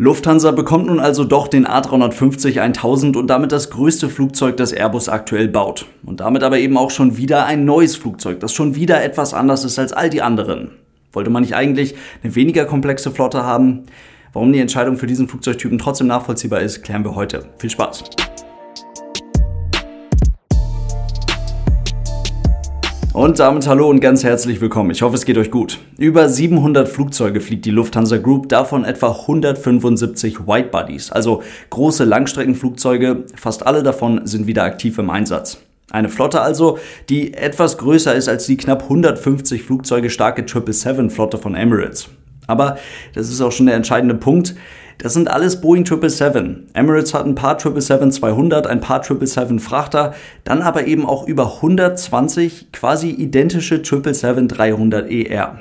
Lufthansa bekommt nun also doch den A350-1000 und damit das größte Flugzeug, das Airbus aktuell baut. Und damit aber eben auch schon wieder ein neues Flugzeug, das schon wieder etwas anders ist als all die anderen. Wollte man nicht eigentlich eine weniger komplexe Flotte haben? Warum die Entscheidung für diesen Flugzeugtypen trotzdem nachvollziehbar ist, klären wir heute. Viel Spaß! Und damit hallo und ganz herzlich willkommen. Ich hoffe, es geht euch gut. Über 700 Flugzeuge fliegt die Lufthansa Group, davon etwa 175 Whitebodies, also große Langstreckenflugzeuge. Fast alle davon sind wieder aktiv im Einsatz. Eine Flotte also, die etwas größer ist als die knapp 150 Flugzeuge starke 777-Flotte von Emirates. Aber das ist auch schon der entscheidende Punkt. Das sind alles Boeing 777. Emirates hat ein paar 777-200, ein paar 777-Frachter, dann aber eben auch über 120 quasi identische 777-300ER.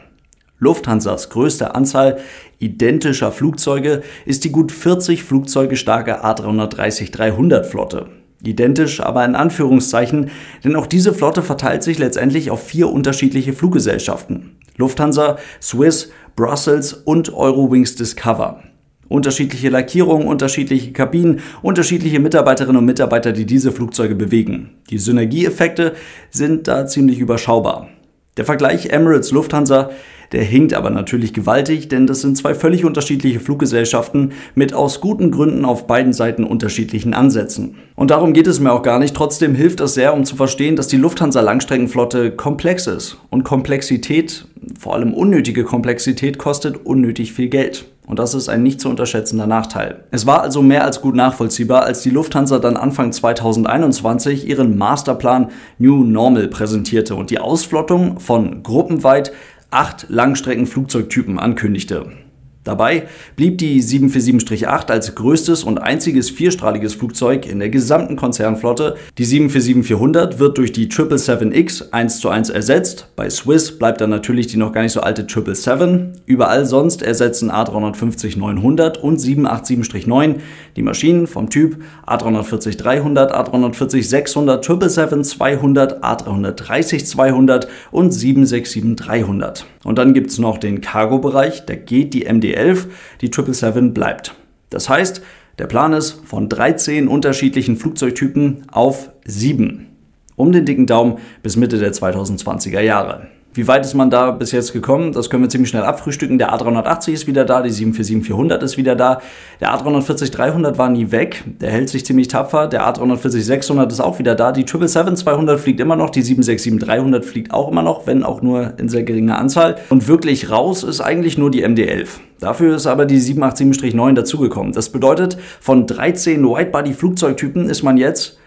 Lufthansas größte Anzahl identischer Flugzeuge ist die gut 40 Flugzeuge starke A330-300 Flotte. Identisch, aber in Anführungszeichen, denn auch diese Flotte verteilt sich letztendlich auf vier unterschiedliche Fluggesellschaften. Lufthansa, Swiss, Brussels und Eurowings Discover. Unterschiedliche Lackierungen, unterschiedliche Kabinen, unterschiedliche Mitarbeiterinnen und Mitarbeiter, die diese Flugzeuge bewegen. Die Synergieeffekte sind da ziemlich überschaubar. Der Vergleich Emirates Lufthansa, der hinkt aber natürlich gewaltig, denn das sind zwei völlig unterschiedliche Fluggesellschaften mit aus guten Gründen auf beiden Seiten unterschiedlichen Ansätzen. Und darum geht es mir auch gar nicht. Trotzdem hilft es sehr, um zu verstehen, dass die Lufthansa Langstreckenflotte komplex ist. Und Komplexität, vor allem unnötige Komplexität, kostet unnötig viel Geld. Und das ist ein nicht zu unterschätzender Nachteil. Es war also mehr als gut nachvollziehbar, als die Lufthansa dann Anfang 2021 ihren Masterplan New Normal präsentierte und die Ausflottung von gruppenweit acht Langstreckenflugzeugtypen ankündigte. Dabei blieb die 747-8 als größtes und einziges vierstrahliges Flugzeug in der gesamten Konzernflotte. Die 747-400 wird durch die 777X 1 zu 1 ersetzt. Bei Swiss bleibt dann natürlich die noch gar nicht so alte 777. Überall sonst ersetzen A350-900 und 787-9 die Maschinen vom Typ A340-300, A340-600, 777-200, A330-200 und 767-300. Und dann gibt es noch den Cargo-Bereich, da geht die MD-11, die 777 bleibt. Das heißt, der Plan ist von 13 unterschiedlichen Flugzeugtypen auf 7. Um den dicken Daumen bis Mitte der 2020er Jahre. Wie weit ist man da bis jetzt gekommen? Das können wir ziemlich schnell abfrühstücken. Der A380 ist wieder da, die 747-400 ist wieder da. Der A340-300 war nie weg, der hält sich ziemlich tapfer. Der A340-600 ist auch wieder da. Die 777-200 fliegt immer noch, die 767-300 fliegt auch immer noch, wenn auch nur in sehr geringer Anzahl. Und wirklich raus ist eigentlich nur die MD-11. Dafür ist aber die 787-9 dazugekommen. Das bedeutet, von 13 Widebody-Flugzeugtypen ist man jetzt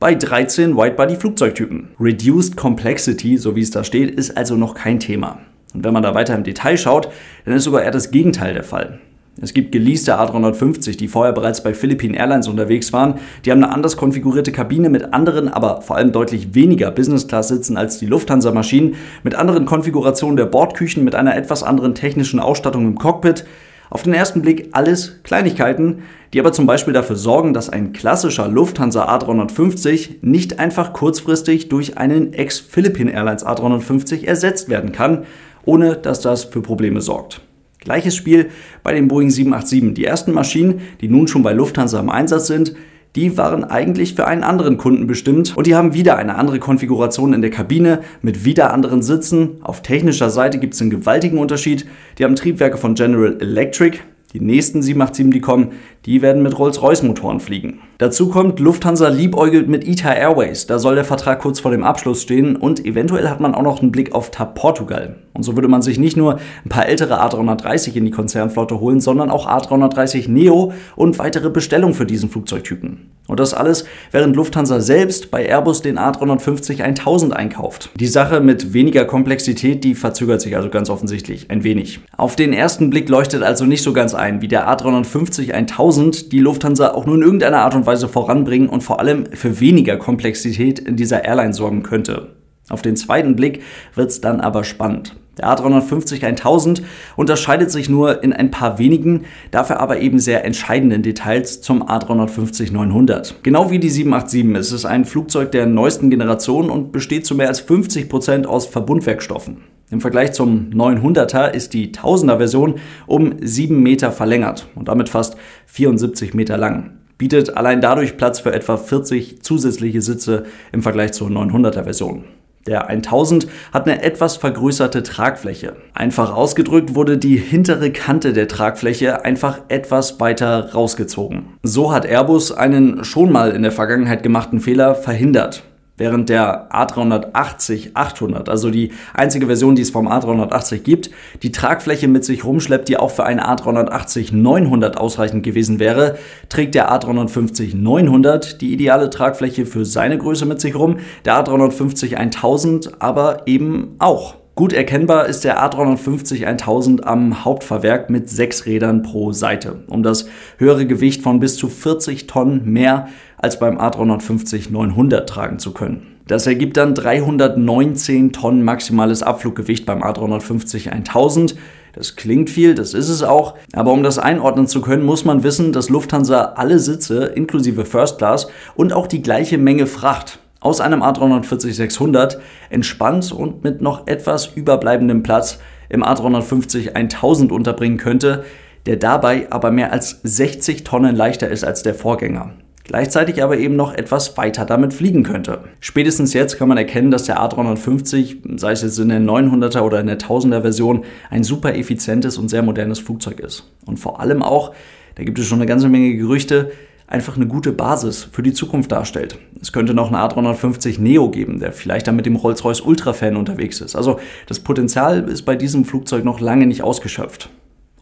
bei 13 Widebody-Flugzeugtypen. Reduced Complexity, so wie es da steht, ist also noch kein Thema. Und wenn man da weiter im Detail schaut, dann ist sogar eher das Gegenteil der Fall. Es gibt geleaste A350, die vorher bereits bei Philippine Airlines unterwegs waren. Die haben eine anders konfigurierte Kabine mit anderen, aber vor allem deutlich weniger Business-Class-Sitzen als die Lufthansa-Maschinen, mit anderen Konfigurationen der Bordküchen, mit einer etwas anderen technischen Ausstattung im Cockpit. Auf den ersten Blick alles Kleinigkeiten, die aber zum Beispiel dafür sorgen, dass ein klassischer Lufthansa A350 nicht einfach kurzfristig durch einen Ex-Philippine Airlines A350 ersetzt werden kann, ohne dass das für Probleme sorgt. Gleiches Spiel bei den Boeing 787. Die ersten Maschinen, die nun schon bei Lufthansa im Einsatz sind, die waren eigentlich für einen anderen Kunden bestimmt und die haben wieder eine andere Konfiguration in der Kabine mit wieder anderen Sitzen. Auf technischer Seite gibt es einen gewaltigen Unterschied. Die haben Triebwerke von General Electric, die nächsten 787, die kommen, die werden mit Rolls-Royce-Motoren fliegen. Dazu kommt, Lufthansa liebäugelt mit ITA Airways. Da soll der Vertrag kurz vor dem Abschluss stehen und eventuell hat man auch noch einen Blick auf TAP Portugal. Und so würde man sich nicht nur ein paar ältere A330 in die Konzernflotte holen, sondern auch A330 Neo und weitere Bestellungen für diesen Flugzeugtypen. Und das alles, während Lufthansa selbst bei Airbus den A350 1000 einkauft. Die Sache mit weniger Komplexität, die verzögert sich also ganz offensichtlich ein wenig. Auf den ersten Blick leuchtet also nicht so ganz ein, wie der A350 1000 die Lufthansa auch nur in irgendeiner Art und Weise voranbringen und vor allem für weniger Komplexität in dieser Airline sorgen könnte. Auf den zweiten Blick wird es dann aber spannend. Der A350 1000 unterscheidet sich nur in ein paar wenigen, dafür aber eben sehr entscheidenden Details zum A350 900. Genau wie die 787 ist es ein Flugzeug der neuesten Generation und besteht zu mehr als 50 Prozent aus Verbundwerkstoffen. Im Vergleich zum 900er ist die 1000er Version um 7 Meter verlängert und damit fast 74 Meter lang. Bietet allein dadurch Platz für etwa 40 zusätzliche Sitze im Vergleich zur 900er Version. Der 1000 hat eine etwas vergrößerte Tragfläche. Einfach ausgedrückt wurde die hintere Kante der Tragfläche einfach etwas weiter rausgezogen. So hat Airbus einen schon mal in der Vergangenheit gemachten Fehler verhindert. Während der A380-800, also die einzige Version, die es vom A380 gibt, die Tragfläche mit sich rumschleppt, die auch für einen A380-900 ausreichend gewesen wäre, trägt der A350-900 die ideale Tragfläche für seine Größe mit sich rum, der A350-1000 aber eben auch. Gut erkennbar ist der A350 1000 am Hauptfahrwerk mit sechs Rädern pro Seite, um das höhere Gewicht von bis zu 40 Tonnen mehr als beim A350 900 tragen zu können. Das ergibt dann 319 Tonnen maximales Abfluggewicht beim A350 1000. Das klingt viel, das ist es auch, aber um das einordnen zu können, muss man wissen, dass Lufthansa alle Sitze inklusive First Class und auch die gleiche Menge Fracht aus einem A340-600 entspannt und mit noch etwas überbleibendem Platz im A350 1000 unterbringen könnte, der dabei aber mehr als 60 Tonnen leichter ist als der Vorgänger. Gleichzeitig aber eben noch etwas weiter damit fliegen könnte. Spätestens jetzt kann man erkennen, dass der A350, sei es jetzt in der 900er oder in der 1000er Version, ein super effizientes und sehr modernes Flugzeug ist. Und vor allem auch, da gibt es schon eine ganze Menge Gerüchte, einfach eine gute Basis für die Zukunft darstellt. Es könnte noch einen A350 Neo geben, der vielleicht dann mit dem Rolls-Royce Ultra-Fan unterwegs ist. Also das Potenzial ist bei diesem Flugzeug noch lange nicht ausgeschöpft.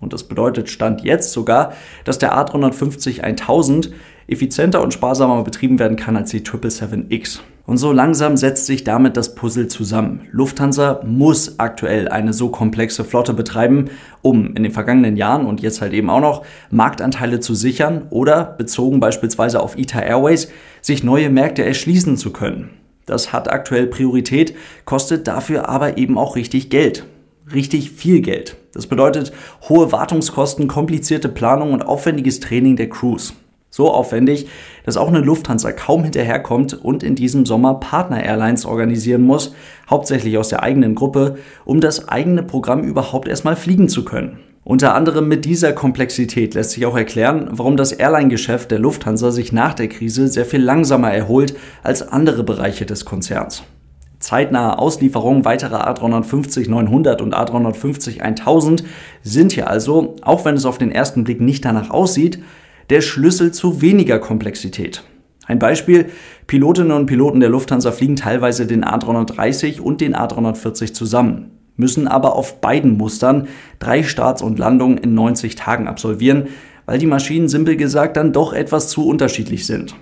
Und das bedeutet Stand jetzt sogar, dass der A350 1000 effizienter und sparsamer betrieben werden kann als die 777X. Und so langsam setzt sich damit das Puzzle zusammen. Lufthansa muss aktuell eine so komplexe Flotte betreiben, um in den vergangenen Jahren und jetzt halt eben auch noch Marktanteile zu sichern oder, bezogen beispielsweise auf ITA Airways, sich neue Märkte erschließen zu können. Das hat aktuell Priorität, kostet dafür aber eben auch richtig Geld. Richtig viel Geld. Das bedeutet hohe Wartungskosten, komplizierte Planung und aufwendiges Training der Crews. So aufwendig, dass auch eine Lufthansa kaum hinterherkommt und in diesem Sommer Partner-Airlines organisieren muss, hauptsächlich aus der eigenen Gruppe, um das eigene Programm überhaupt erstmal fliegen zu können. Unter anderem mit dieser Komplexität lässt sich auch erklären, warum das Airline-Geschäft der Lufthansa sich nach der Krise sehr viel langsamer erholt als andere Bereiche des Konzerns. Zeitnahe Auslieferung weiterer A350-900 und A350-1000 sind hier also, auch wenn es auf den ersten Blick nicht danach aussieht, der Schlüssel zu weniger Komplexität. Ein Beispiel, Pilotinnen und Piloten der Lufthansa fliegen teilweise den A330 und den A340 zusammen, müssen aber auf beiden Mustern drei Starts und Landungen in 90 Tagen absolvieren, weil die Maschinen simpel gesagt dann doch etwas zu unterschiedlich sind.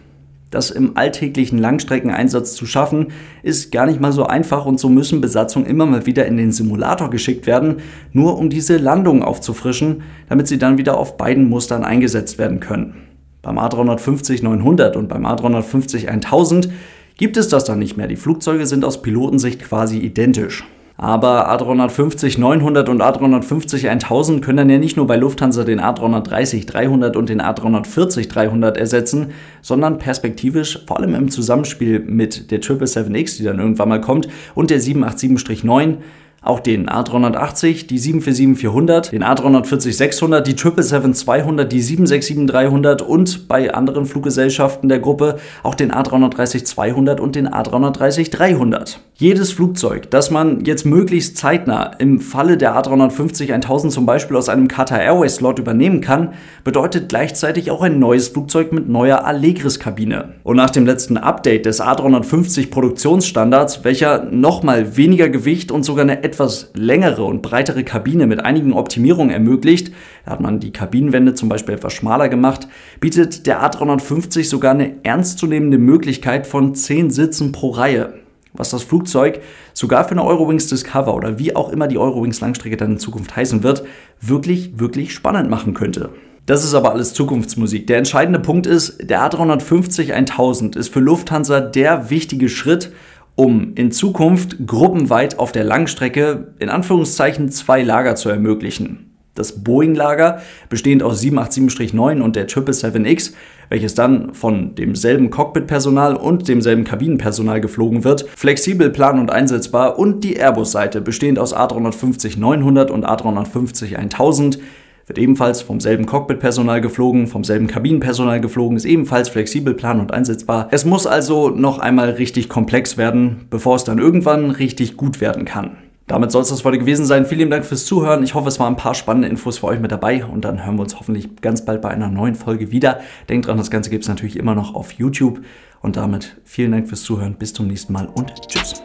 Das im alltäglichen Langstreckeneinsatz zu schaffen, ist gar nicht mal so einfach und so müssen Besatzungen immer mal wieder in den Simulator geschickt werden, nur um diese Landung aufzufrischen, damit sie dann wieder auf beiden Mustern eingesetzt werden können. Beim A350-900 und beim A350-1000 gibt es das dann nicht mehr. Die Flugzeuge sind aus Pilotensicht quasi identisch. Aber A350 900 und A350 1000 können dann ja nicht nur bei Lufthansa den A330 300 und den A340 300 ersetzen, sondern perspektivisch vor allem im Zusammenspiel mit der 777X, die dann irgendwann mal kommt, und der 787-9 auch den A380, die 747-400, den A340-600, die 777-200, die 767-300 und bei anderen Fluggesellschaften der Gruppe auch den A330-200 und den A330-300. Jedes Flugzeug, das man jetzt möglichst zeitnah im Falle der A350-1000 zum Beispiel aus einem Qatar Airways Slot übernehmen kann, bedeutet gleichzeitig auch ein neues Flugzeug mit neuer Allegris-Kabine. Und nach dem letzten Update des A350 Produktionsstandards, welcher nochmal weniger Gewicht und sogar eine etwas längere und breitere Kabine mit einigen Optimierungen ermöglicht, da hat man die Kabinenwände zum Beispiel etwas schmaler gemacht, bietet der A350 sogar eine ernstzunehmende Möglichkeit von 10 Sitzen pro Reihe was das Flugzeug sogar für eine Eurowings Discover oder wie auch immer die Eurowings Langstrecke dann in Zukunft heißen wird, wirklich, wirklich spannend machen könnte. Das ist aber alles Zukunftsmusik. Der entscheidende Punkt ist, der A350 1000 ist für Lufthansa der wichtige Schritt, um in Zukunft gruppenweit auf der Langstrecke in Anführungszeichen zwei Lager zu ermöglichen. Das Boeing-Lager, bestehend aus 787-9 und der 777X, welches dann von demselben Cockpit-Personal und demselben Kabinenpersonal geflogen wird, flexibel, plan- und einsetzbar und die Airbus-Seite, bestehend aus A350-900 und A350-1000, wird ebenfalls vom selben Cockpit-Personal geflogen, vom selben Kabinenpersonal geflogen, ist ebenfalls flexibel, plan- und einsetzbar. Es muss also noch einmal richtig komplex werden, bevor es dann irgendwann richtig gut werden kann. Damit soll es das heute gewesen sein. Vielen Dank fürs Zuhören. Ich hoffe, es waren ein paar spannende Infos für euch mit dabei und dann hören wir uns hoffentlich ganz bald bei einer neuen Folge wieder. Denkt dran, das Ganze gibt es natürlich immer noch auf YouTube. Und damit vielen Dank fürs Zuhören. Bis zum nächsten Mal und tschüss.